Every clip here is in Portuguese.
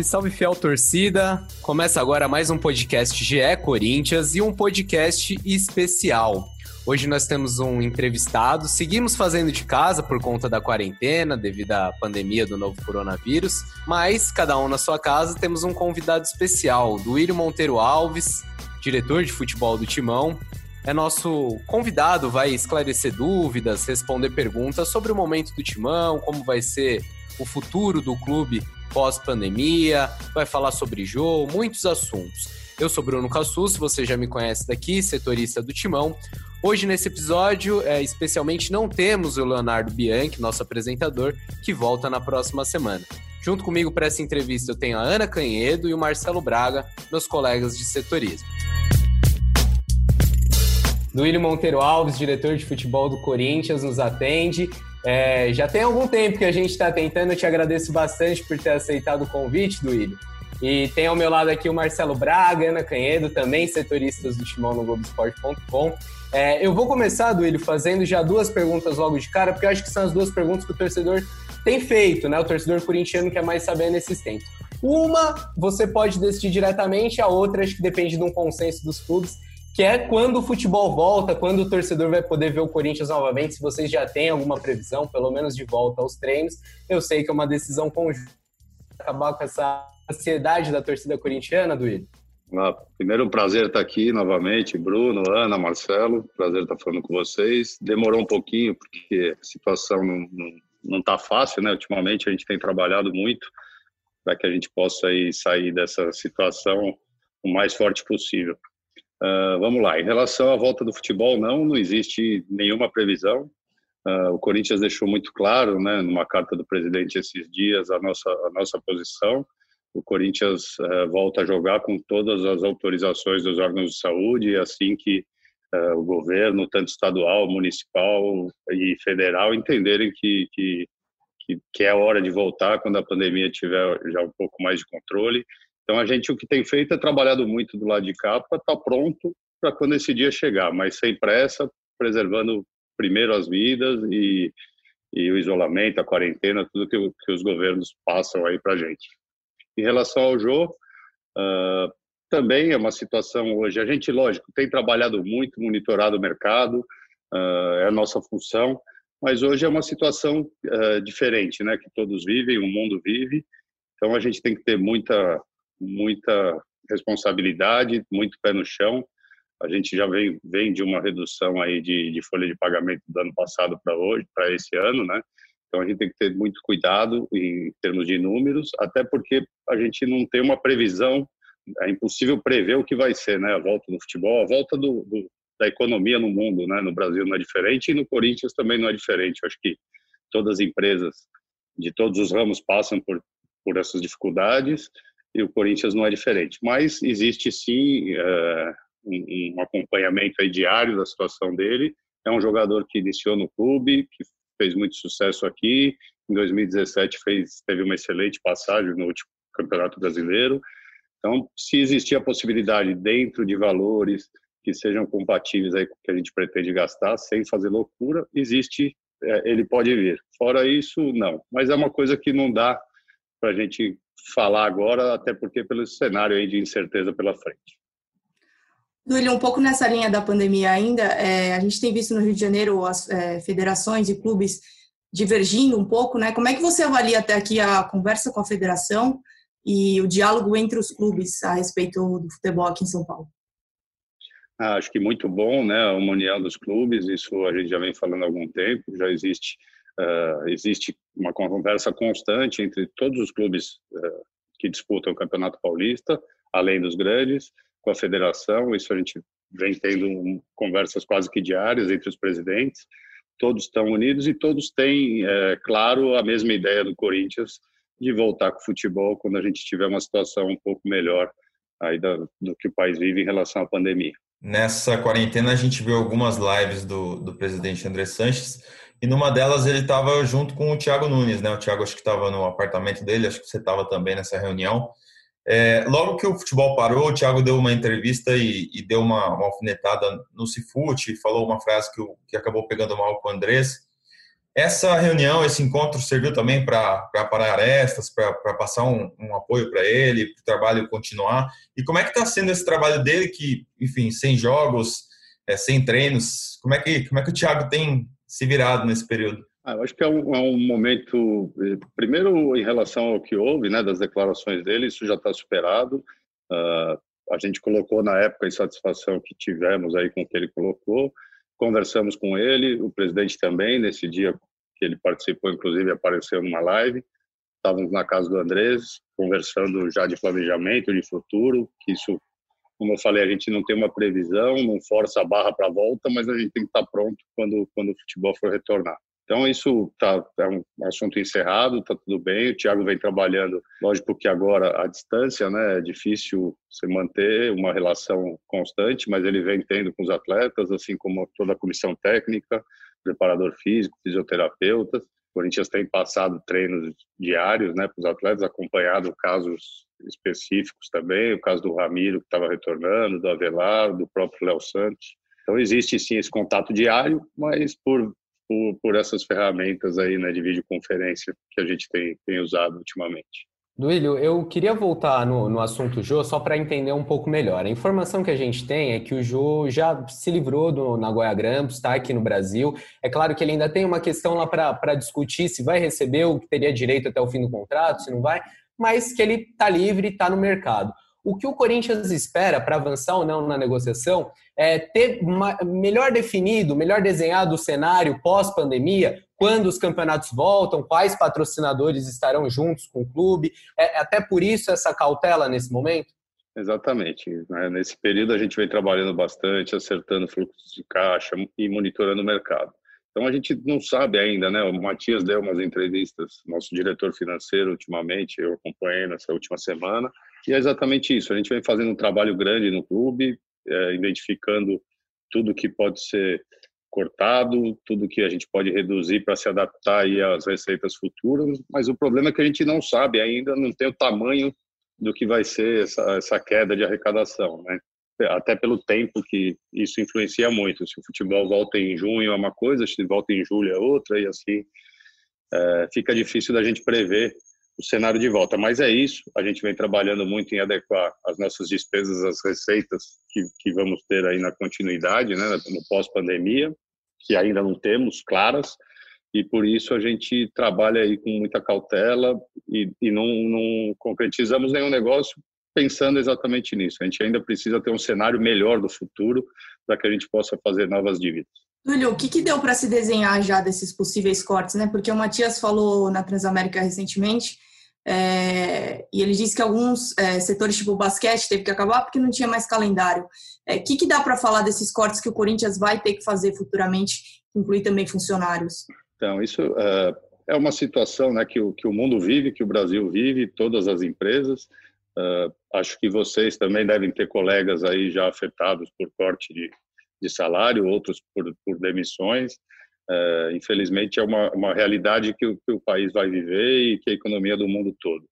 Salve, salve, fiel torcida! Começa agora mais um podcast GE Corinthians e um podcast especial. Hoje nós temos um entrevistado. Seguimos fazendo de casa por conta da quarentena, devido à pandemia do novo coronavírus, mas cada um na sua casa temos um convidado especial, William Monteiro Alves, diretor de futebol do Timão. É nosso convidado, vai esclarecer dúvidas, responder perguntas sobre o momento do Timão, como vai ser o futuro do clube pós-pandemia, vai falar sobre jogo, muitos assuntos. Eu sou Bruno Cassus, você já me conhece daqui, setorista do Timão. Hoje, nesse episódio, é, especialmente não temos o Leonardo Bianchi, nosso apresentador, que volta na próxima semana. Junto comigo para essa entrevista eu tenho a Ana Canhedo e o Marcelo Braga, meus colegas de setorismo. Duílio Monteiro Alves, diretor de futebol do Corinthians, nos atende. É, já tem algum tempo que a gente está tentando, eu te agradeço bastante por ter aceitado o convite, Duílio. E tem ao meu lado aqui o Marcelo Braga, Ana Canhedo, também setoristas do Timão no Globoesporte.com. É, eu vou começar, Duílio, fazendo já duas perguntas logo de cara, porque eu acho que são as duas perguntas que o torcedor tem feito, né? O torcedor corintiano quer mais saber nesses tempos. Uma, você pode decidir diretamente, a outra, acho que depende de um consenso dos clubes que é quando o futebol volta, quando o torcedor vai poder ver o Corinthians novamente, se vocês já têm alguma previsão, pelo menos de volta aos treinos. Eu sei que é uma decisão conjunta acabar com essa ansiedade da torcida corintiana, Duílio. Ah, primeiro, um prazer estar aqui novamente, Bruno, Ana, Marcelo, prazer estar falando com vocês. Demorou um pouquinho, porque a situação não, não, tá fácil, né? Ultimamente a gente tem trabalhado muito para que a gente possa aí sair dessa situação o mais forte possível. Uh, vamos lá, em relação à volta do futebol, não, não existe nenhuma previsão. Uh, o Corinthians deixou muito claro, né, numa carta do presidente esses dias, a nossa, a nossa posição. O Corinthians uh, volta a jogar com todas as autorizações dos órgãos de saúde, assim que o governo, tanto estadual, municipal e federal, entenderem que, que, que é hora de voltar quando a pandemia tiver já um pouco mais de controle então a gente o que tem feito é trabalhado muito do lado de cá para estar tá pronto para quando esse dia chegar, mas sem pressa, preservando primeiro as vidas e, e o isolamento, a quarentena, tudo que, que os governos passam aí para a gente. Em relação ao jogo, uh, também é uma situação hoje. A gente, lógico, tem trabalhado muito, monitorado o mercado, uh, é a nossa função, mas hoje é uma situação uh, diferente, né? Que todos vivem, o mundo vive. Então a gente tem que ter muita muita responsabilidade, muito pé no chão. A gente já vem, vem de uma redução aí de, de folha de pagamento do ano passado para hoje, para esse ano, né? Então a gente tem que ter muito cuidado em termos de números, até porque a gente não tem uma previsão, é impossível prever o que vai ser, né? A volta do futebol, a volta do, do, da economia no mundo, né? No Brasil não é diferente e no Corinthians também não é diferente. Eu acho que todas as empresas de todos os ramos passam por, por essas dificuldades e o Corinthians não é diferente. Mas existe sim uh, um, um, acompanhamento diário da situação dele. É um jogador que iniciou no clube, que fez muito sucesso aqui. Em 2017 fez, teve uma excelente passagem no último Campeonato Brasileiro. Então, se existir a possibilidade dentro de valores que sejam compatíveis aí com o que a gente pretende gastar, sem fazer loucura, existe, é, ele pode vir. Fora isso, não. Mas é uma coisa que não dá para a gente falar agora, até porque pelo cenário aí de incerteza pela frente. Duílio, um pouco nessa linha da pandemia ainda, é, a gente tem visto no Rio de Janeiro as é, federações e clubes divergindo um pouco, né? Como é que você avalia até aqui a conversa com a federação e o diálogo entre os clubes a respeito do futebol aqui em São Paulo? Ah, acho que muito bom, né? Uma união dos clubes, isso a gente já vem falando há algum tempo, já existe Uh, existe uma conversa constante entre todos os clubes que disputam o Campeonato Paulista, além dos grandes, com a federação. Isso a gente vem tendo conversas quase que diárias entre os presidentes. Todos estão unidos e todos têm, é, claro, a mesma ideia do Corinthians de voltar com o futebol quando a gente tiver uma situação um pouco melhor aí da, do que o país vive em relação à pandemia. Nessa quarentena a gente viu algumas lives do, do presidente André Sanches e numa delas ele estava junto com o Thiago Nunes, né? O Thiago acho que estava no apartamento dele, acho que você estava também nessa reunião. É, logo que o futebol parou, o Thiago deu uma entrevista e, e deu uma, uma, alfinetada no Cifute, falou uma frase que, que acabou pegando mal com o Andrés. Essa reunião, esse encontro serviu também para parar arestas, para passar um, um apoio para ele, para o trabalho continuar. E como é que está sendo esse trabalho dele que, enfim, sem jogos, é, sem treinos, como é, que, como é que o Thiago tem se virado nesse período? Ah, eu acho que é um, é um, momento, eh, primeiro em relação ao que houve, né, das declarações dele, isso já está superado. Uh, a gente colocou na época a insatisfação que tivemos aí com o que ele colocou, conversamos com ele, o presidente também, nesse dia que ele participou, inclusive apareceu numa live, estávamos na casa do Andrés, conversando já de planejamento, de futuro, que isso, como eu falei, a gente não tem uma previsão, não força a barra para a volta, mas a gente tem que estar tá pronto quando, quando o futebol for retornar. Então, isso tá, é um assunto encerrado, está tudo bem. O Thiago vem trabalhando, lógico que agora a distância, né? É difícil você manter uma relação constante, mas ele vem tendo com os atletas, assim como toda a comissão técnica, preparador físico, fisioterapeutas. O Corinthians tem passado treinos diários né, para os atletas, acompanhado casos específicos também, o caso do Ramiro, que estava retornando, do Avelar, do próprio Léo Santos. Então, existe sim esse contato diário, mas por por, por essas ferramentas aí né, de videoconferência que a gente tem, tem usado ultimamente. Duílio, eu queria voltar no, no assunto Jô só para entender um pouco melhor. A informação que a gente tem é que o Jô já se livrou do Nagoya Grampus, está aqui no Brasil. É claro que ele ainda tem uma questão lá para discutir se vai receber o que teria direito até o fim do contrato, se não vai, mas que ele está livre e está no mercado. O que o Corinthians espera para avançar ou não na negociação é ter melhor definido, melhor desenhado o cenário pós-pandemia, quando os campeonatos voltam, quais patrocinadores estarão juntos com o clube. É, é até por isso essa cautela nesse momento? Exatamente. Né? Nesse período a gente vem trabalhando bastante, acertando fluxos de caixa e monitorando o mercado. Então a gente não sabe ainda, né? O Matias deu umas entrevistas, nosso diretor financeiro ultimamente, eu acompanhei nessa última semana, e é exatamente isso. A gente vem fazendo um trabalho grande no clube, é, identificando tudo que pode ser cortado, tudo que a gente pode reduzir para se adaptar aí às receitas futuras, mas o problema é que a gente não sabe ainda, não tem o tamanho do que vai ser essa, essa queda de arrecadação, né? Até pelo tempo que isso influencia muito. Se o futebol volta em junho é uma coisa, se volta em julho é outra, e assim é, fica difícil da gente prever o cenário de volta. Mas é isso, a gente vem trabalhando muito em adequar as nossas despesas às receitas que, que vamos ter aí na continuidade, né, no pós-pandemia, que ainda não temos claras, e por isso a gente trabalha aí com muita cautela e, e não, não concretizamos nenhum negócio pensando exatamente nisso. A gente ainda precisa ter um cenário melhor do futuro para que a gente possa fazer novas dívidas. Túlio, o que, que deu para se desenhar já desses possíveis cortes, né? Porque o Matias falou na Transamérica recentemente é, e ele disse que alguns é, setores, tipo o basquete, teve que acabar porque não tinha mais calendário. O é, que, que dá para falar desses cortes que o Corinthians vai ter que fazer futuramente, incluir também funcionários? Então, isso é, é uma situação né, que, o, que o mundo vive, que o Brasil vive, todas as empresas. É, acho que vocês também devem ter colegas aí já afetados por corte de, de salário, outros por, por demissões. É, infelizmente, é uma, uma realidade que o, que o país vai viver e que a economia do mundo todo.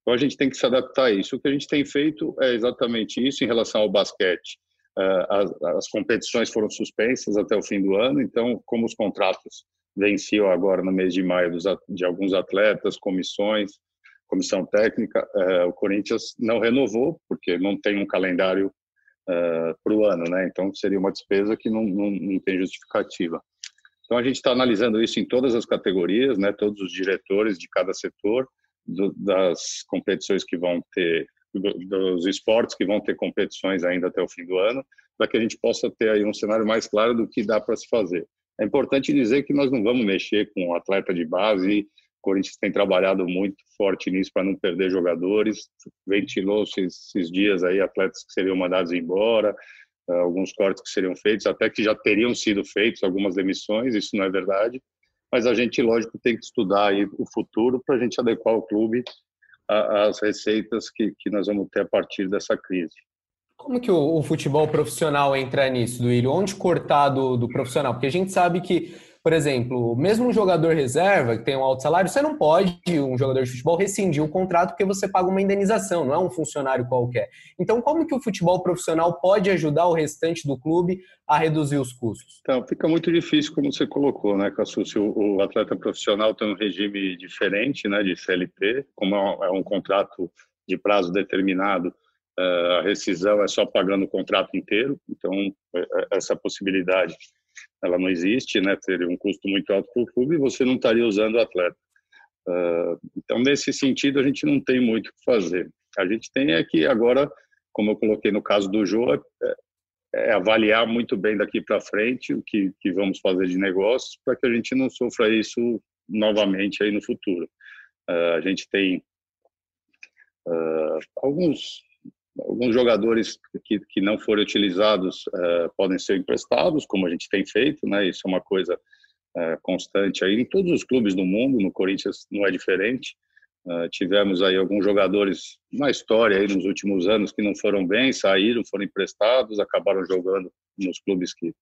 Então, a gente tem que se adaptar a isso. O que a gente tem feito é exatamente isso em relação ao basquete. É, as, as competições foram suspensas até o fim do ano, então, como os contratos venciam agora no mês de maio dos, de alguns atletas, comissões, comissão técnica, é, o Corinthians não renovou, porque não tem um calendário é, para o ano, né? Então, seria uma despesa que não, não, não tem justificativa. Então a gente está analisando isso em todas as categorias, né? Todos os diretores de cada setor, do, das competições que vão ter, do, dos esportes que vão ter competições ainda até o fim do ano, para que a gente possa ter aí um cenário mais claro do que dá para se fazer. É importante dizer que nós não vamos mexer com atleta de base. O Corinthians tem trabalhado muito forte nisso para não perder jogadores. Ventilou-se esses dias aí atletas que seriam mandados embora. Eh, alguns cortes que seriam feitos, até que já teriam sido feitos algumas demissões, isso não é verdade, mas a gente, lógico, tem que estudar o futuro para a gente adequar o clube às receitas que, que nós vamos ter a partir dessa crise. Como que o, o futebol profissional entra nisso, Duílio? Onde cortar do, do profissional? Porque a gente sabe que por exemplo, mesmo um jogador reserva que tem um alto salário, você não pode, um jogador de futebol, rescindir o contrato porque você paga uma indenização, não é um funcionário qualquer. Então, como que o futebol profissional pode ajudar o restante do clube a reduzir os custos? Então, fica muito difícil, como você colocou, né, Cassucci? O, o atleta profissional tem um regime diferente, né, de CLT, como é um, é um contrato de prazo determinado, eh, a rescisão é só pagando o contrato inteiro, então é, é, essa possibilidade ela não existe, né? Teria um custo muito alto para o clube e você não estaria usando o atleta. Eh, então, nesse sentido, a gente não tem muito o que fazer. A gente tem é que agora, como eu coloquei no caso do Jô, é, é avaliar muito bem daqui para frente o que, que vamos fazer de negócios para que a gente não sofra isso novamente aí no futuro. Uh, a gente tem uh, alguns Alguns jogadores que, que não forem utilizados uh, podem ser emprestados, como a gente tem feito, né? Isso é uma coisa uh, constante aí em todos os clubes do mundo. No Corinthians não é diferente. Uh, tivemos aí alguns jogadores na história aí nos últimos anos que não foram bem, saíram, foram emprestados, acabaram jogando nos clubes que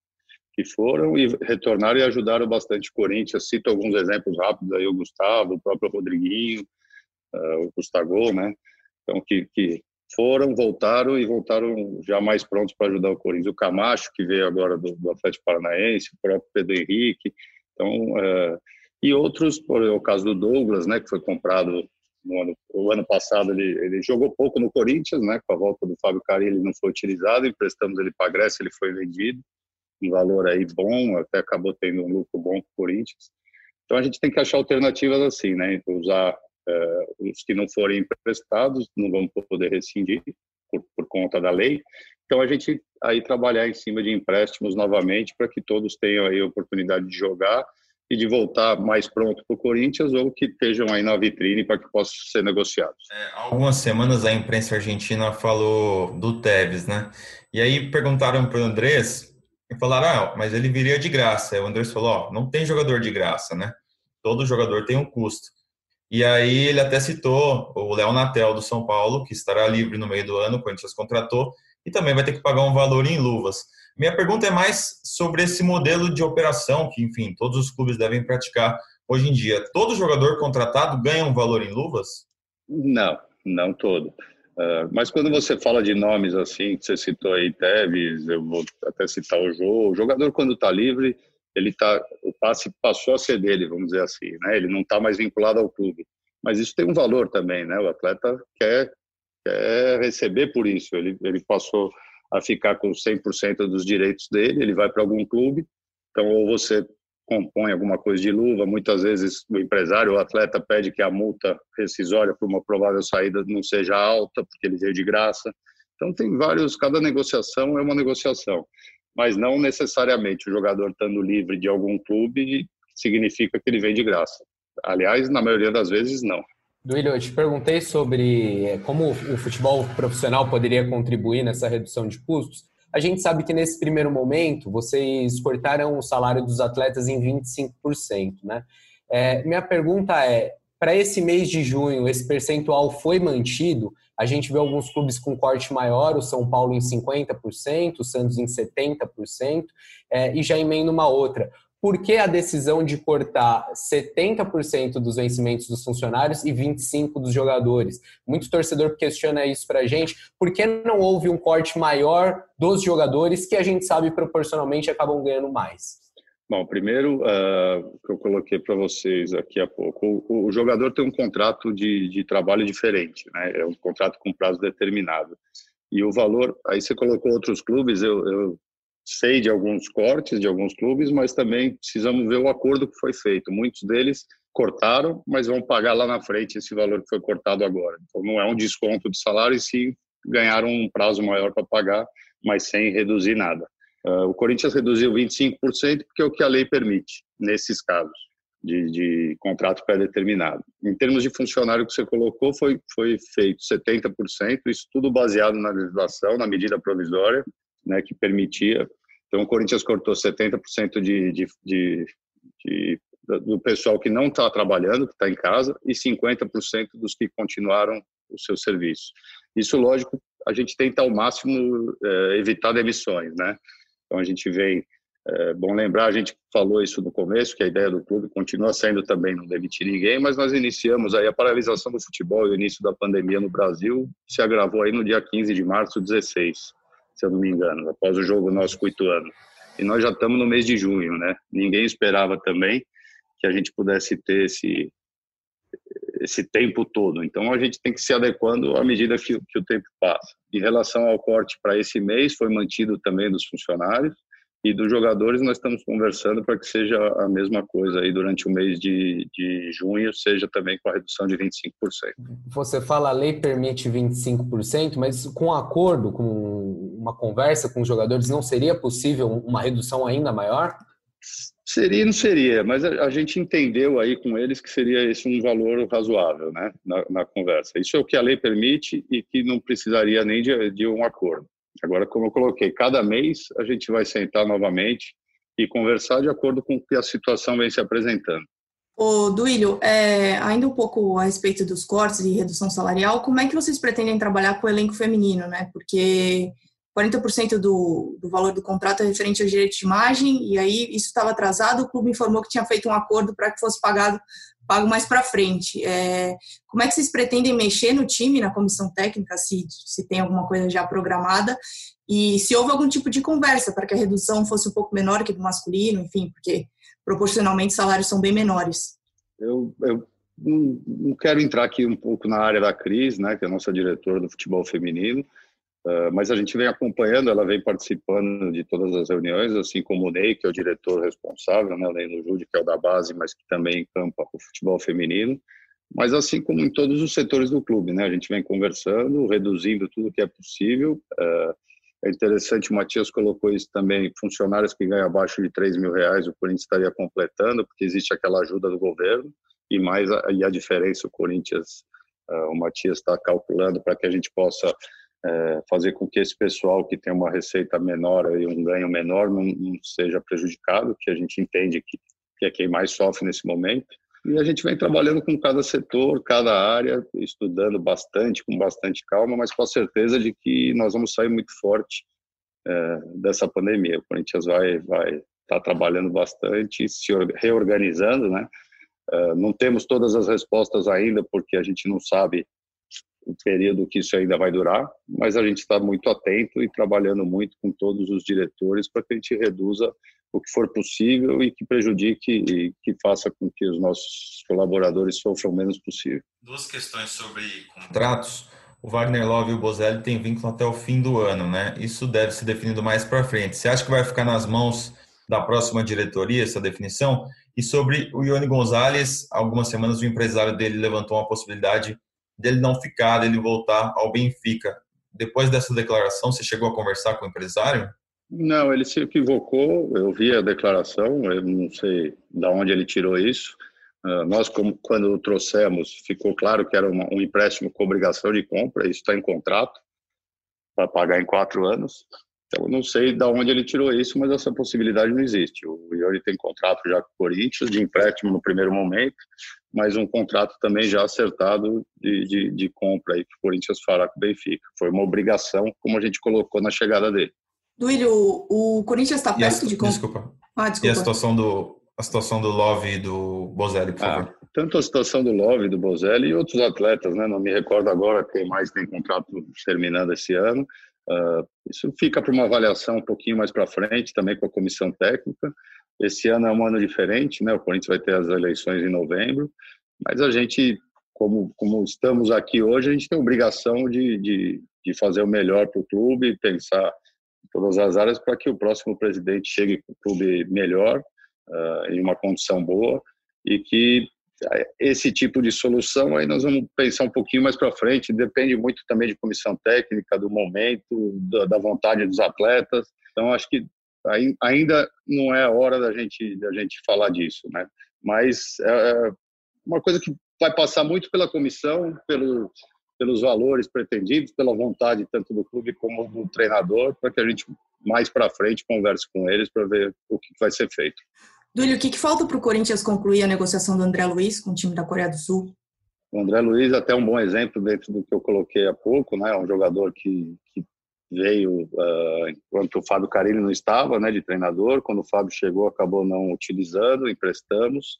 que foram e retornaram e ajudaram bastante o Corinthians. Cito alguns exemplos rápidos aí, o Gustavo, o próprio Rodriguinho, uh, o Gustavo, né? Então, que, que foram, voltaram e voltaram já mais prontos para ajudar o Corinthians. O Camacho, que veio agora do, do Atlético Paranaense, o próprio Pedro Henrique, então, é, e outros, por o caso do Douglas, né, que foi comprado no ano, o ano passado, ele, ele jogou pouco no Corinthians, né, com a volta do Fábio Carilli, ele não foi utilizado, emprestamos ele para a Grécia, ele foi vendido, um valor aí bom, até acabou tendo um lucro bom para o Corinthians. Então a gente tem que achar alternativas assim, né, usar os que não forem emprestados não vão poder rescindir por, por conta da lei. Então a gente aí trabalhar em cima de empréstimos novamente para que todos tenham aí a oportunidade de jogar e de voltar mais pronto para o Corinthians ou que estejam aí na vitrine para que possam ser negociados. É, algumas semanas a imprensa argentina falou do Tevez, né? E aí perguntaram para o Andrés e falaram, ah, mas ele viria de graça. Aí o Andrés falou, ó, não tem jogador de graça, né? Todo jogador tem um custo. E aí ele até citou o Léo Natel do São Paulo, que estará livre no meio do ano, o Corinthians contratou, e também vai ter que pagar um valor em luvas. Minha pergunta é mais sobre esse modelo de operação que, enfim, todos os clubes devem praticar hoje em dia. Todo jogador contratado ganha um valor em luvas? Não, não todo. Uh, mas quando você fala de nomes assim, que você citou aí, Tevez, eu vou até citar o Jô, o jogador quando está livre, ele tá, o passe passou a ser dele, vamos dizer assim, né? Ele não está mais vinculado ao clube. Mas isso tem um valor também, né? O atleta quer, quer receber por isso. Ele, ele passou a ficar com 100% dos direitos dele, ele vai para algum clube, então ou você compõe alguma coisa de luva, muitas vezes o empresário o atleta pede que a multa rescisória para uma provável saída não seja alta, porque ele veio de graça. Então tem vários, cada negociação é uma negociação mas não necessariamente o jogador estando livre de algum clube significa que ele vem de graça. Aliás, na maioria das vezes, não. Duílio, eu te perguntei sobre eh, como o futebol profissional poderia contribuir nessa redução de custos. A gente sabe que nesse primeiro momento vocês cortaram o salário dos atletas em 25%, né? É, minha pergunta é: para esse mês de junho, esse percentual foi mantido? A gente vê alguns clubes com corte maior, o São Paulo em 50%, o Santos em 70%, é, e já emenda uma outra. Por que a decisão de cortar 70% dos vencimentos dos funcionários e 25% dos jogadores? Muito torcedor questiona isso para a gente. Por que não houve um corte maior dos jogadores que a gente sabe proporcionalmente acabam ganhando mais? Bom, primeiro, uh, que eu coloquei para vocês aqui há pouco, o, o, jogador tem um contrato de, de trabalho diferente, né? É um contrato com prazo determinado. E o valor, aí você colocou outros clubes, eu, eu sei de alguns cortes de alguns clubes, mas também precisamos ver o acordo que foi feito. Muitos deles cortaram, mas vão pagar lá na frente esse valor que foi cortado agora. Então não é um desconto de salário, e sim ganharam um prazo maior para pagar, mas sem reduzir nada. Uh, o Corinthians reduziu 25% porque é o que a lei permite nesses casos de, de contrato pré-determinado. Em termos de funcionário que você colocou, foi, foi feito 70%, isso tudo baseado na legislação, na medida provisória, né, que permitia. Então, o Corinthians cortou 70% de, de, de, de, do pessoal que não está trabalhando, que está em casa, e 50% dos que continuaram o seu serviço. Isso, lógico, a gente tenta ao máximo é, evitar demissões, né? Então a gente vem É bom lembrar, a gente falou isso no começo, que a ideia do clube continua sendo também não demitir ninguém, mas nós iniciamos aí a paralisação do futebol e o início da pandemia no Brasil se agravou aí no dia 15 de março 16, se eu não me engano, após o jogo nosso com o Ituano. E nós já estamos no mês de junho, né? Ninguém esperava também que a gente pudesse ter esse, esse tempo todo. Então a gente tem que se adequando à medida que, que o tempo passa. Em relação ao corte para esse mês, foi mantido também dos funcionários, e dos jogadores nós estamos conversando para que seja a mesma coisa aí durante o mês de, de junho, seja também com a redução de 25%. Você fala a lei permite 25%, mas com acordo, com uma conversa com os jogadores, não seria possível uma redução ainda maior? Seria, não seria, mas a, a gente entendeu aí com eles que seria esse um valor razoável, né, na, na conversa. Isso é o que a lei permite e que não precisaria nem de, de um acordo. Agora, como eu coloquei, cada mês a gente vai sentar novamente e conversar de acordo com o que a situação vem se apresentando. Ô, Duílio, é, ainda um pouco a respeito dos cortes e redução salarial, como é que vocês pretendem trabalhar com o elenco feminino, né? Porque 40% do, do valor do contrato é referente ao direito de imagem, e aí isso estava atrasado, o clube informou que tinha feito um acordo para que fosse pagado pago mais para frente. É, como é que vocês pretendem mexer no time, na comissão técnica, se, se tem alguma coisa já programada, e se houve algum tipo de conversa para que a redução fosse um pouco menor que do masculino, enfim, porque proporcionalmente salários são bem menores. Eu, eu não quero entrar aqui um pouco na área da Cris, né, que é a nossa diretora do futebol feminino, Uh, mas a gente vem acompanhando, ela vem participando de todas as reuniões, assim como o Ney, que é o diretor responsável, né, o Ney no Jude, que é o da base, mas que também encampa o futebol feminino, mas assim como em todos os setores do clube, né, a gente vem conversando, reduzindo tudo que é possível. Uh, é interessante, o Matias colocou isso também, funcionários que ganham abaixo de 3 mil reais, o Corinthians estaria completando, porque existe aquela ajuda do governo, e mais a, e a diferença, o Corinthians, uh, o Matias está calculando para que a gente possa é, fazer com que esse pessoal que tem uma receita menor e um ganho menor não, não, seja prejudicado, que a gente entende que, que é quem mais sofre nesse momento. E a gente vem trabalhando com cada setor, cada área, estudando bastante, com bastante calma, mas com a certeza de que nós vamos sair muito forte é, dessa pandemia. O Corinthians vai vai estar tá trabalhando bastante, se reorganizando, né? É, não temos todas as respostas ainda, porque a gente não sabe o período que isso ainda vai durar, mas a gente está muito atento e trabalhando muito com todos os diretores para que a gente reduza o que for possível e que prejudique e que faça com que os nossos colaboradores sofram o menos possível. Duas questões sobre contratos. O Wagner Love e o Bozelli têm vínculo até o fim do ano, né? Isso deve ser definido mais para frente. Você acha que vai ficar nas mãos da próxima diretoria essa definição? E sobre o Ione Gonzalez, algumas semanas o empresário dele levantou uma possibilidade dele não ficar, dele voltar ao Benfica. Depois dessa declaração, você chegou a conversar com o empresário? Não, ele se equivocou. Eu vi a declaração, eu não sei de onde ele tirou isso. Uh, nós, como, quando trouxemos, ficou claro que era uma, um empréstimo com obrigação de compra, isso está em contrato, para pagar em quatro anos. Então, não sei de onde ele tirou isso, mas essa possibilidade não existe. O Iori tem contrato já com o Corinthians, de empréstimo no primeiro momento, mas um contrato também já acertado de, de, de compra aí que o Corinthians fará com o Benfica. Foi uma obrigação, como a gente colocou na chegada dele. Duílio, o Corinthians está perto a, de compra? Desculpa. Ah, desculpa. E a situação do, a situação do Love e do Bozelli, por ah, favor. Tanto a situação do Love e do Bozelli e outros atletas, né? Não me recordo agora quem mais tem contrato terminando esse ano. Uh, isso fica para uma avaliação um pouquinho mais para frente, também com a comissão técnica. Esse ano é um ano diferente, né? O Corinthians vai ter as eleições em novembro, mas a gente, como, como estamos aqui hoje, a gente tem a obrigação de, de, de fazer o melhor para o clube, pensar em todas as áreas para que o próximo presidente chegue com o clube melhor, uh, em uma condição boa, e que esse tipo de solução aí nós vamos pensar um pouquinho mais para frente. Depende muito também de comissão técnica do momento da vontade dos atletas. Então acho que ainda não é a hora da gente da gente falar disso né? Mas é, é uma coisa que vai passar muito pela comissão pelo pelos valores pretendidos pela vontade tanto do clube como do treinador para que a gente mais para frente converse com eles para ver o que vai ser feito Dúlio, o que, que falta para o Corinthians concluir a negociação do André Luiz com o time da Coreia do Sul? O André Luiz é até um bom exemplo dentro do que eu coloquei há pouco, né? É um jogador que, que veio uh, enquanto o Fábio Carilli não estava, né, de treinador. Quando o Fábio chegou, acabou não utilizando, emprestamos.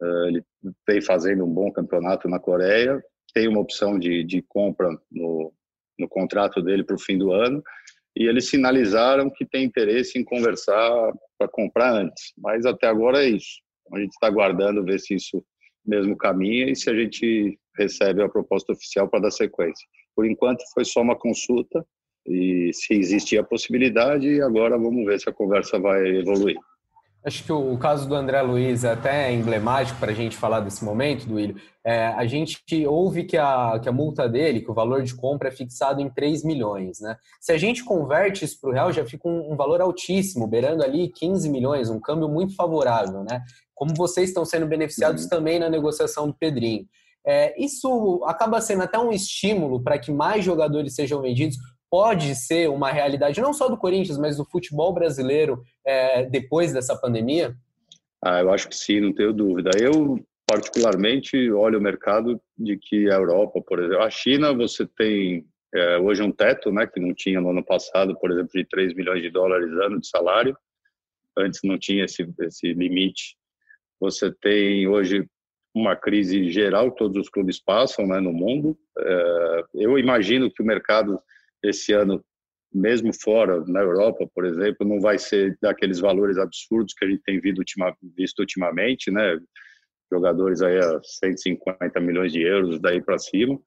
Uh, ele veio fazendo um bom campeonato na Coreia. Tem uma opção de, de compra no, no contrato dele para o fim do ano. E eles sinalizaram que tem interesse em conversar para comprar antes. Mas até agora é isso. A gente está aguardando ver se isso mesmo caminha e se a gente recebe a proposta oficial para dar sequência. Por enquanto foi só uma consulta e se existia a possibilidade, agora vamos ver se a conversa vai evoluir. Acho que o, caso do André Luiz é até emblemático para a gente falar desse momento, Duílio. É, a gente ouve que a, que a multa dele, que o valor de compra é fixado em 3 milhões. Né? Se a gente converte isso para o real, já fica um, um, valor altíssimo, beirando ali 15 milhões, um câmbio muito favorável. Né? Como vocês estão sendo beneficiados uhum. também na negociação do Pedrinho. É, isso acaba sendo até um estímulo para que mais jogadores sejam vendidos, pode ser uma realidade não só do Corinthians, mas do futebol brasileiro é, depois dessa pandemia? Ah, eu acho que sim, não tenho dúvida. Eu, particularmente, olho o mercado de que a Europa, por exemplo, a China, você tem é, hoje um teto, né, que não tinha no ano passado, por exemplo, de 3 milhões de dólares ano de salário. Antes não tinha esse, esse limite. Você tem hoje uma crise geral, todos os clubes passam né, no mundo. É, eu imagino que o mercado esse ano, mesmo fora, na Europa, por exemplo, não vai ser daqueles valores absurdos que a gente tem visto, ultima, visto ultimamente, né? Jogadores aí a 150 milhões de euros daí para cima.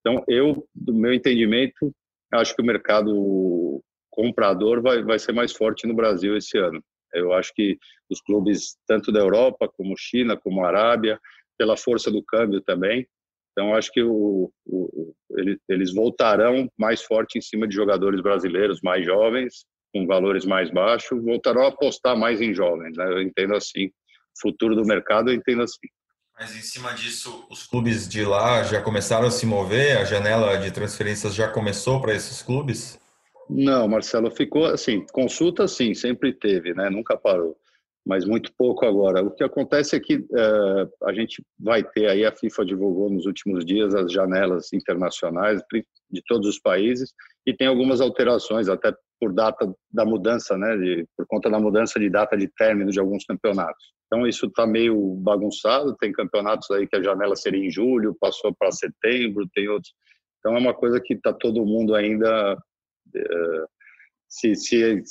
Então, eu, do meu entendimento, acho que o mercado comprador vai, vai ser mais forte no Brasil esse ano. Eu acho que os clubes, tanto da Europa, como China, como Arábia, pela força do câmbio também, então, acho que o, o, eles voltarão mais forte em cima de jogadores brasileiros mais jovens, com valores mais baixos, voltarão a apostar mais em jovens. Né? Eu entendo assim. Futuro do mercado, eu entendo assim. Mas em cima disso, os clubes de lá já começaram a se mover? A janela de transferências já começou para esses clubes? Não, Marcelo, ficou assim, consulta sim, sempre teve, né? Nunca parou mas muito pouco agora. O que acontece é que uh, a gente vai ter aí, a FIFA divulgou nos últimos dias as janelas internacionais de todos os países e tem algumas alterações, até por data da mudança, né, de, por conta da mudança de data de término de alguns campeonatos. Então isso está meio bagunçado, tem campeonatos aí que a janela seria em julho, passou para setembro, tem outros. Então é uma coisa que está todo mundo ainda uh, se, se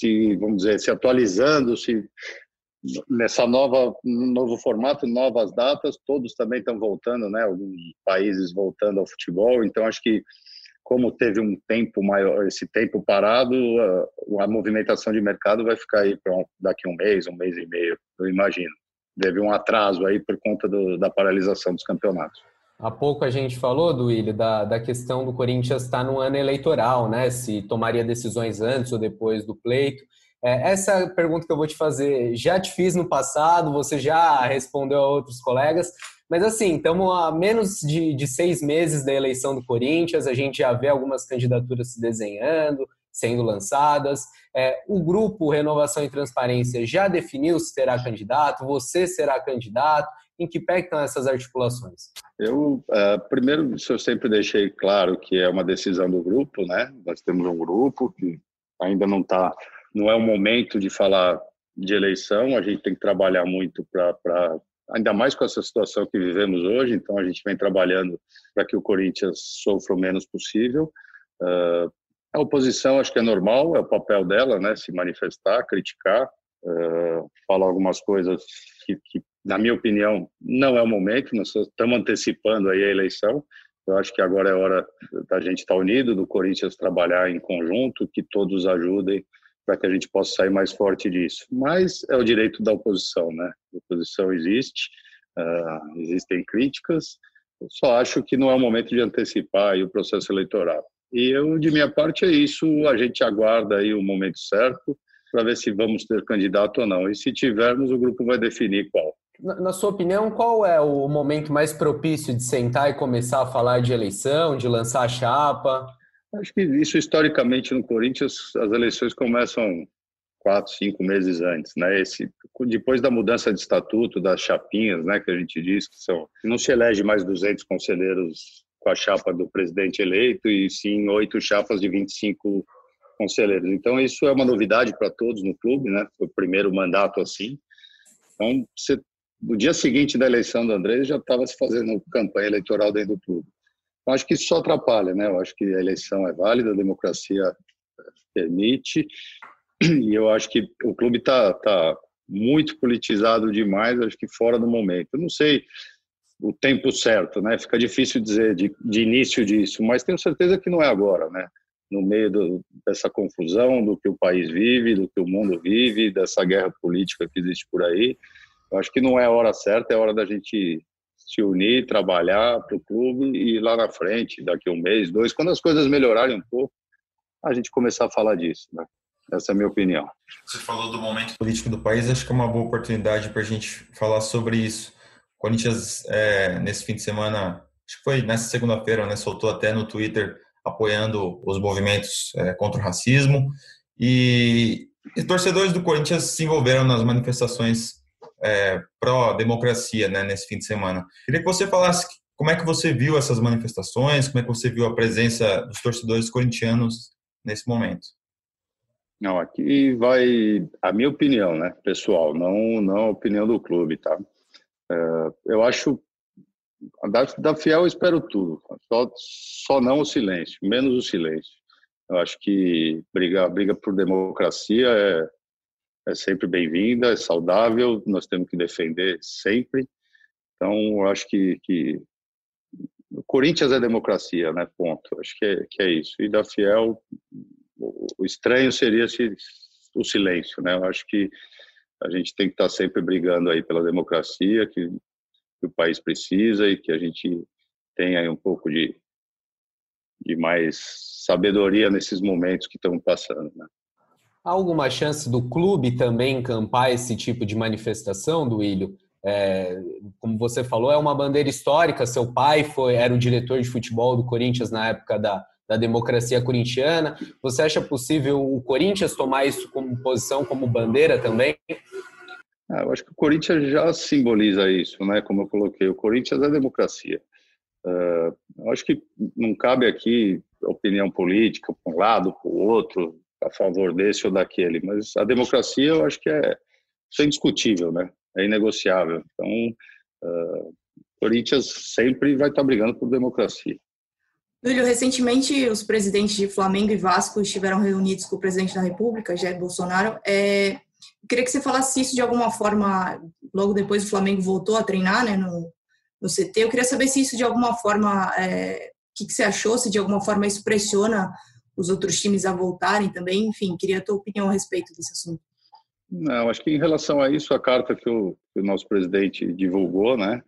se, vamos dizer, se atualizando, se nessa nova novo formato, novas datas, todos também estão voltando, né? Alguns países voltando ao futebol, então acho que como teve um tempo maior, esse tempo parado, a, a movimentação de mercado vai ficar aí para daqui um mês, um mês e meio, eu imagino. Teve um atraso aí por conta do, da paralisação dos campeonatos. Há pouco a gente falou, Duílio, da, da questão do Corinthians estar no ano eleitoral, né? Se tomaria decisões antes ou depois do pleito. É, essa é pergunta que eu vou te fazer, já te fiz no passado, você já respondeu a outros colegas, mas assim, estamos a menos de, de seis meses da eleição do Corinthians, a gente já vê algumas candidaturas se desenhando, sendo lançadas. É, o grupo Renovação e Transparência já definiu se terá candidato, você será candidato, em que pé estão essas articulações? Eu, uh, primeiro, eu sempre deixei claro que é uma decisão do grupo, né? Nós temos um grupo que ainda não está, não é o momento de falar de eleição, a gente tem que trabalhar muito para ainda mais com essa situação que vivemos hoje, então a gente vem trabalhando para que o Corinthians sofra o menos possível. Uh, a oposição acho que é normal, é o papel dela, né, se manifestar, criticar, uh, falar algumas coisas que, que na minha opinião, não é o momento, nós estamos antecipando aí a eleição. Eu acho que agora é hora da gente estar unido, do Corinthians trabalhar em conjunto, que todos ajudem para que a gente possa sair mais forte disso. Mas é o direito da oposição, né? A oposição existe, uh, existem críticas. Eu só acho que não é o momento de antecipar o processo eleitoral. E eu, de minha parte, é isso. A gente aguarda aí o momento certo para ver se vamos ter candidato ou não. E se tivermos, o grupo vai definir qual. Na sua opinião, qual é o momento mais propício de sentar e começar a falar de eleição, de lançar a chapa? Acho que isso historicamente no Corinthians as eleições começam quatro, cinco meses antes, né? Esse depois da mudança de estatuto das chapinhas, né, que a gente diz que são não se elege mais 200 conselheiros com a chapa do presidente eleito e sim oito chapas de 25 conselheiros. Então, isso é uma novidade para todos no clube, né? Foi o primeiro mandato assim. Então, você, no dia seguinte da eleição do André, já estava se fazendo campanha eleitoral dentro do clube. Então, acho que isso só atrapalha, né? Eu acho que a eleição é válida, a democracia eh, permite, e eu acho que o clube está tá muito politizado demais, acho que fora do momento. Eu não sei o tempo certo, né? Fica difícil dizer de, de início disso, mas tenho certeza que não é agora, né? No meio do, dessa confusão do que o país vive, do que o mundo vive, dessa guerra política que existe por aí, eu acho que não é a hora certa, é hora da gente se unir, trabalhar para o clube e lá na frente, daqui um mês, dois, quando as coisas melhorarem um pouco, a gente começar a falar disso, né? Essa é a minha opinião. Você falou do momento político do país, acho que é uma boa oportunidade para a gente falar sobre isso. O Corinthians, é, nesse fim de semana, acho que foi nessa segunda-feira, né, soltou até no Twitter apoiando os movimentos é, contra o racismo. E, e, torcedores do Corinthians se envolveram nas manifestações é, pró-democracia né, nesse fim de semana. Queria que você falasse como é que você viu essas manifestações, como é que você viu a presença dos torcedores corintianos nesse momento. Não, aqui vai a minha opinião, né, pessoal, não, não a opinião do clube, tá? É, eu acho da, da Fiel eu espero tudo, só, só não o silêncio, menos o silêncio. Eu acho que briga, briga por democracia é, é sempre bem-vinda, é saudável, nós temos que defender sempre. Então, eu acho que, que o Corinthians é democracia, né? Ponto. Acho que é, que é isso. E da Fiel, o estranho seria se, o silêncio, né? Eu acho que a gente tem que estar sempre brigando aí pela democracia que, que o país precisa e que a gente tenha aí um pouco de, de mais sabedoria nesses momentos que estamos passando, né? Há alguma chance do clube também encampar esse tipo de manifestação, do Ilho? É, como você falou, é uma bandeira histórica. Seu pai foi era o diretor de futebol do Corinthians na época da, da democracia corintiana. Você acha possível o Corinthians tomar isso como posição, como bandeira também? Ah, eu acho que o Corinthians já simboliza isso, né? Como eu coloquei, o Corinthians é democracia. Uh, eu acho que não cabe aqui opinião política para um lado, para o outro, a favor desse ou daquele, mas a democracia eu acho que é, isso é indiscutível, né? É inegociável. Então, uh, Corinthians sempre vai estar brigando por democracia. Júlio, recentemente os presidentes de Flamengo e Vasco estiveram reunidos com o presidente da República, Jair Bolsonaro. É, queria que você falasse isso de alguma forma, logo depois o Flamengo voltou a treinar né, no, no CT. Eu queria saber se isso de alguma forma, é, o que, que você achou, se de alguma forma isso pressiona os outros times a voltarem também. Enfim, queria a tua opinião a respeito desse assunto. Não, acho que em relação a isso, a carta que o, que o nosso presidente divulgou, né,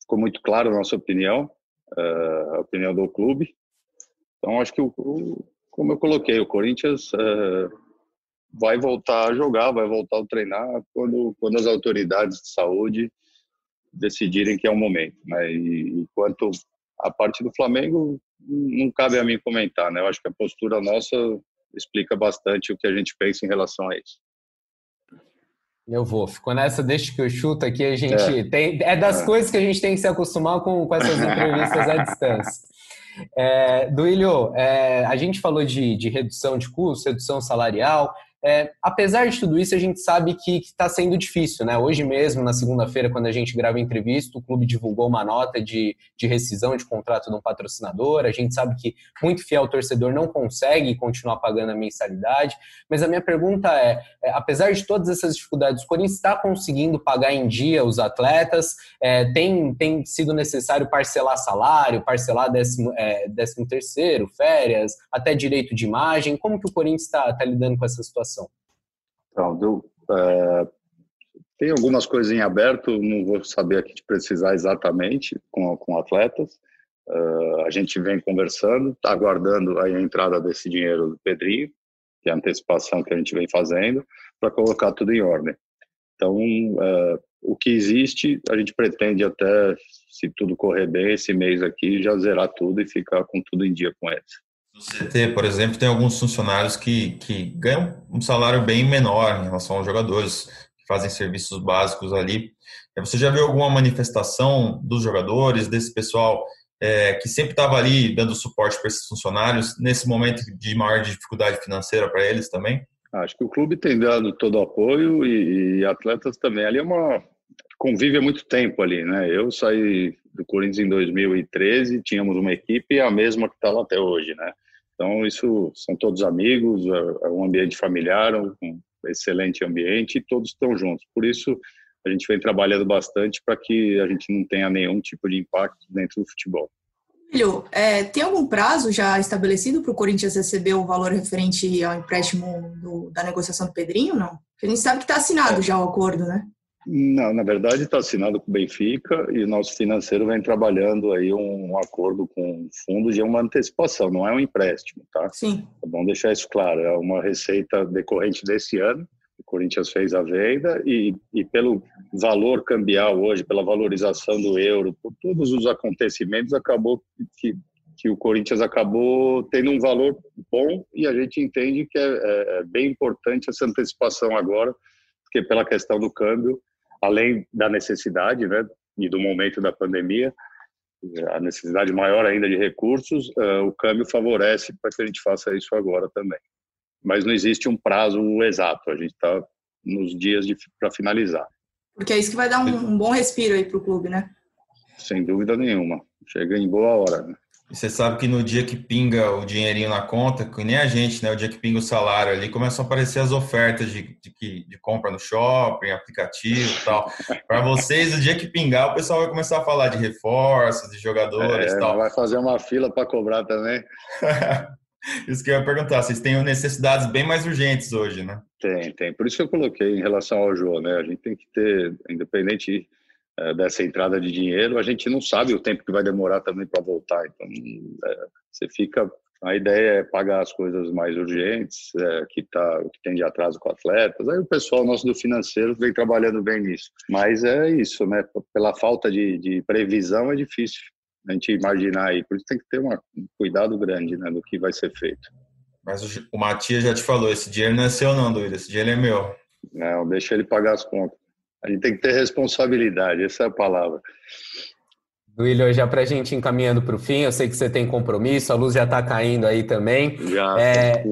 ficou muito clara a nossa opinião. Eh, a opinião do clube. Então, acho que, o, como eu coloquei, o Corinthians uh, vai voltar a jogar, vai voltar a treinar quando, quando as autoridades de saúde decidirem que é o momento. Né? E, quanto a parte do Flamengo, não cabe a mim comentar. Né? Eu acho que a postura nossa explica bastante o que a gente pensa em relação a isso. Eu vou. Ficou nessa, desde que eu chuto aqui, a gente é. tem. É das é. coisas que a gente tem que se acostumar com, com essas entrevistas à distância. É, Duílio, é, a gente falou de, de redução de custos, redução salarial. É, apesar de tudo isso, a gente sabe que está sendo difícil, né? Hoje mesmo, na segunda-feira, quando a gente grava a entrevista, o clube divulgou uma nota de, de rescisão de contrato de um patrocinador. A gente sabe que muito fiel torcedor não consegue continuar pagando a mensalidade. Mas a minha pergunta é: é apesar de todas essas dificuldades, o Corinthians está conseguindo pagar em dia os atletas? É, tem, tem sido necessário parcelar salário, parcelar décimo, é, décimo terceiro, férias, até direito de imagem? Como que o Corinthians está tá lidando com essa situação? Situação? Então, do, é, tem algumas coisas em aberto, não vou saber aqui te precisar exatamente com, com atletas. Uh, a gente vem conversando, está aguardando a entrada desse dinheiro do Pedrinho, que é a antecipação que a gente vem fazendo, para colocar tudo em ordem. Então, uh, o que existe, a gente pretende até, se tudo correr bem, esse mês aqui, já zerar tudo e ficar com tudo em dia com eles. No CT, por exemplo, tem alguns funcionários que, que ganham um salário bem menor em relação aos jogadores que fazem serviços básicos ali. Você já viu alguma manifestação dos jogadores, desse pessoal é, que sempre estava ali dando suporte para esses funcionários, nesse momento de maior dificuldade financeira para eles também? Acho que o clube tem dado todo o apoio e, e atletas também. Ali é uma convive há muito tempo ali, né? Eu saí do Corinthians em 2013, tínhamos uma equipe a mesma que está lá até hoje, né? Então isso são todos amigos, é, é um ambiente familiar, um excelente ambiente e todos estão juntos. Por isso a gente vem trabalhando bastante para que a gente não tenha nenhum tipo de impacto dentro do futebol. Filho, é, tem algum prazo já estabelecido para o Corinthians receber o valor referente ao empréstimo do, da negociação do Pedrinho, não? Porque a gente sabe que está assinado é. já o acordo, né? Não, na verdade está assinado com o Benfica e o nosso financeiro vem trabalhando aí um, acordo com o fundo de uma antecipação, não é um empréstimo, tá? Sim. É bom deixar isso claro, é uma receita decorrente desse ano, o Corinthians fez a venda e, e pelo valor cambial hoje, pela valorização do euro, por todos os acontecimentos, acabou que, que o Corinthians acabou tendo um valor bom e a gente entende que é, é, é bem importante essa antecipação agora, porque pela questão do câmbio, além da necessidade, né, e do momento da pandemia, a necessidade maior ainda de recursos, uh, o câmbio favorece para que a gente faça isso agora também. Mas não existe um prazo exato, a gente está nos dias para finalizar. Porque é isso que vai dar um, um bom respiro aí para o clube, né? Sem dúvida nenhuma. Chega em boa hora. Né? E você sabe que no dia que pinga o dinheirinho na conta, que nem a gente, né? O dia que pinga o salário ali, começam a aparecer as ofertas de, de, de compra no shopping, aplicativo e tal. Para vocês, o dia que pingar, o pessoal vai começar a falar de reforços, de jogadores é, e tal. Vai fazer uma fila para cobrar também. Isso que eu ia perguntar, vocês têm necessidades bem mais urgentes hoje, né? Tem, tem. Por isso que eu coloquei em relação ao João, né? A gente tem que ter, independente é, dessa entrada de dinheiro, a gente não sabe o tempo que vai demorar também para voltar. Então, é, você fica. A ideia é pagar as coisas mais urgentes, é, que, tá, que tem de atraso com atletas. Aí o pessoal nosso do financeiro vem trabalhando bem nisso. Mas é isso, né? Pela falta de, de previsão é difícil a gente imaginar aí. Por isso tem que ter uma, um cuidado grande né, do que vai ser feito. Mas o, o Matias já te falou, esse dinheiro não é seu não, Duílio, esse dinheiro é meu. Não, deixa ele pagar as contas. A gente tem que ter responsabilidade, essa é a palavra. Duílio, já para a gente encaminhando para o fim, eu sei que você tem compromisso, a luz já está caindo aí também. Já, é,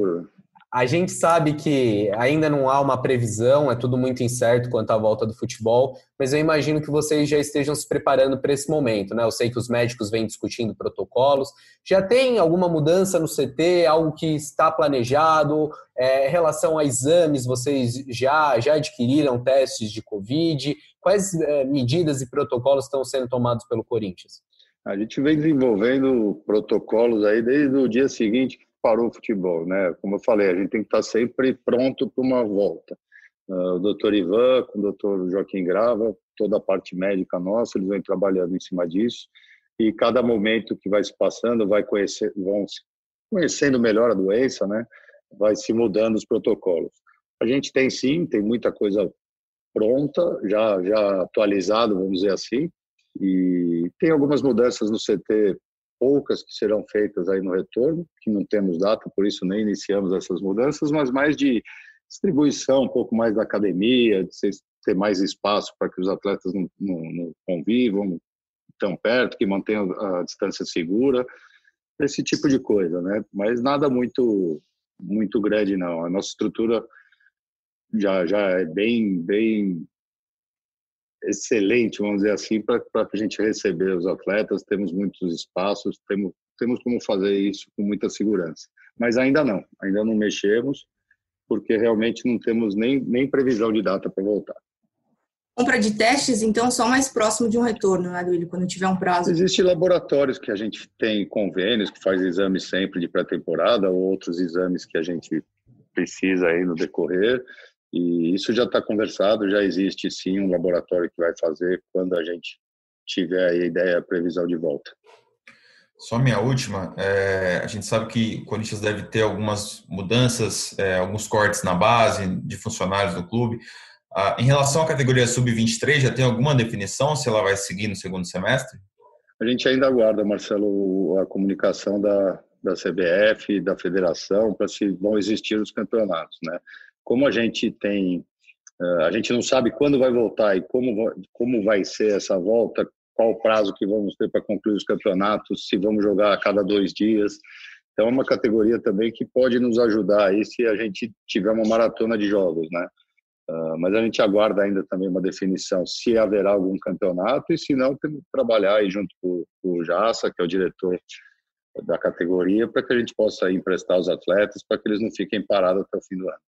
a gente sabe que ainda não há uma previsão, é tudo muito incerto quanto à volta do futebol, mas eu imagino que vocês já estejam se preparando para esse momento, né? Eu sei que os médicos vêm discutindo protocolos. Já tem alguma mudança no CT, algo que está planejado? É, em relação a exames, vocês já, já adquiriram testes de Covid? Quais é, medidas e protocolos estão sendo tomados pelo Corinthians? A gente vem desenvolvendo protocolos aí desde o dia seguinte parou o futebol, né? Como eu falei, a gente tem que estar sempre pronto para uma volta. Uh, o doutor Ivan, com o doutor Joaquim Grava, toda a parte médica nossa, eles vêm trabalhando em cima disso. E cada momento que vai se passando, vai conhecer, vão conhecendo melhor a doença, né? Vai se mudando os protocolos. A gente tem sim, tem muita coisa pronta, já já atualizado, vamos dizer assim. E tem algumas mudanças no CT poucas que serão feitas aí no retorno, que não temos data, por isso nem iniciamos essas mudanças, mas mais de distribuição, um pouco mais da academia, de ter mais espaço para que os atletas não, não, não convivam tão perto, que mantenham a distância segura, esse tipo de coisa, né? Mas nada muito muito grande não. A nossa estrutura já já é bem bem excelente, vamos dizer assim, para a gente receber os atletas. Temos muitos espaços, temos, temos como fazer isso com muita segurança. Mas ainda não, ainda não mexemos, porque realmente não temos nem, nem previsão de data para voltar. Compra de testes, então, só mais próximo de um retorno, né, Duílio, quando tiver um prazo? Existem laboratórios que a gente tem convênios, que faz exames sempre de pré-temporada, ou outros exames que a gente precisa aí no decorrer. E isso já está conversado, já existe sim um laboratório que vai fazer quando a gente tiver a ideia, a previsão de volta. Só minha última, é, a gente sabe que o Corinthians deve ter algumas mudanças, é, alguns cortes na base de funcionários do clube. Ah, em relação à categoria sub-23, já tem alguma definição se ela vai seguir no segundo semestre? A gente ainda aguarda, Marcelo, a comunicação da, da CBF, da federação, para se vão existir os campeonatos, né? Como a gente tem, eh, a gente não sabe quando vai voltar e como, como vai ser essa volta, qual o prazo que vamos ter para concluir os campeonatos, se vamos jogar a cada dois dias. Então, é uma categoria também que pode nos ajudar aí se a gente tiver uma maratona de jogos, né? Uh, mas a gente aguarda ainda também uma definição se haverá algum campeonato e se não, temos que trabalhar aí junto com, com o Jassa, que é o diretor da categoria, para que a gente possa emprestar os atletas para que eles não fiquem parados até o fim do ano.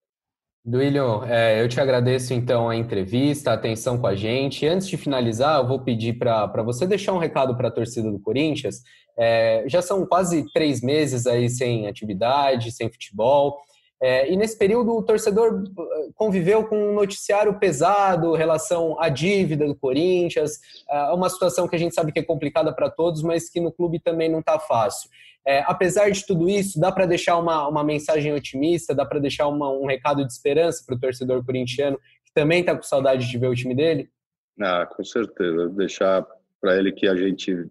Duílio, é, eu te agradeço então a entrevista, a atenção com a gente. Antes de finalizar, eu vou pedir para você deixar um recado para a torcida do Corinthians. É, já são quase três meses aí sem atividade, sem futebol. É, e nesse período o torcedor uh, conviveu com um noticiário pesado, relação à dívida do Corinthians, é uma situação que a gente sabe que é complicada para todos, mas que no clube também não está fácil. É, apesar de tudo isso, dá para deixar uma, uma mensagem otimista, dá para deixar uma, um recado de esperança para o torcedor corintiano que também está com saudade de ver o time dele? Ah, com certeza. Deixar para ele que a gente,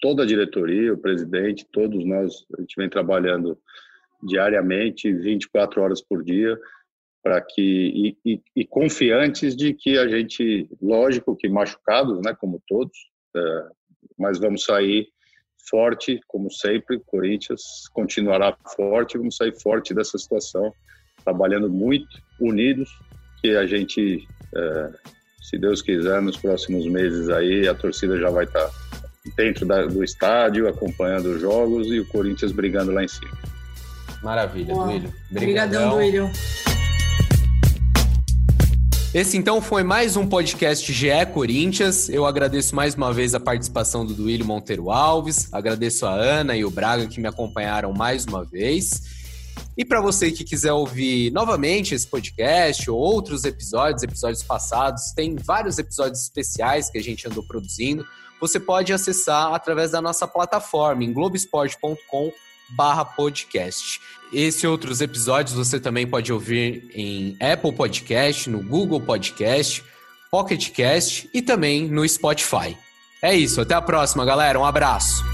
toda a diretoria, o presidente, todos nós, a gente vem trabalhando diariamente, 24 horas por dia, para que e, e, e, confiantes de que a gente, lógico que machucados, né, como todos, é, mas vamos sair forte, como sempre. Corinthians continuará forte, vamos sair forte dessa situação, trabalhando muito, unidos, que a gente, é, se Deus quiser, nos próximos meses aí a torcida já vai estar dentro da, do estádio, acompanhando os jogos e o Corinthians brigando lá em cima. Maravilha, Duílio. Obrigadão, Duílio. Esse então foi mais um podcast GE Corinthians. Eu agradeço mais uma vez a participação do Duílio Monteiro Alves, agradeço a Ana e o Braga que me acompanharam mais uma vez. E para você que quiser ouvir novamente esse podcast ou outros episódios, episódios passados, tem vários episódios especiais que a gente andou produzindo. Você pode acessar através da nossa plataforma em globesport.com barra podcast. Esse e outros episódios você também pode ouvir em Apple Podcast, no Google Podcast, Pocket Cast e também no Spotify. É isso, até a próxima, galera. Um abraço.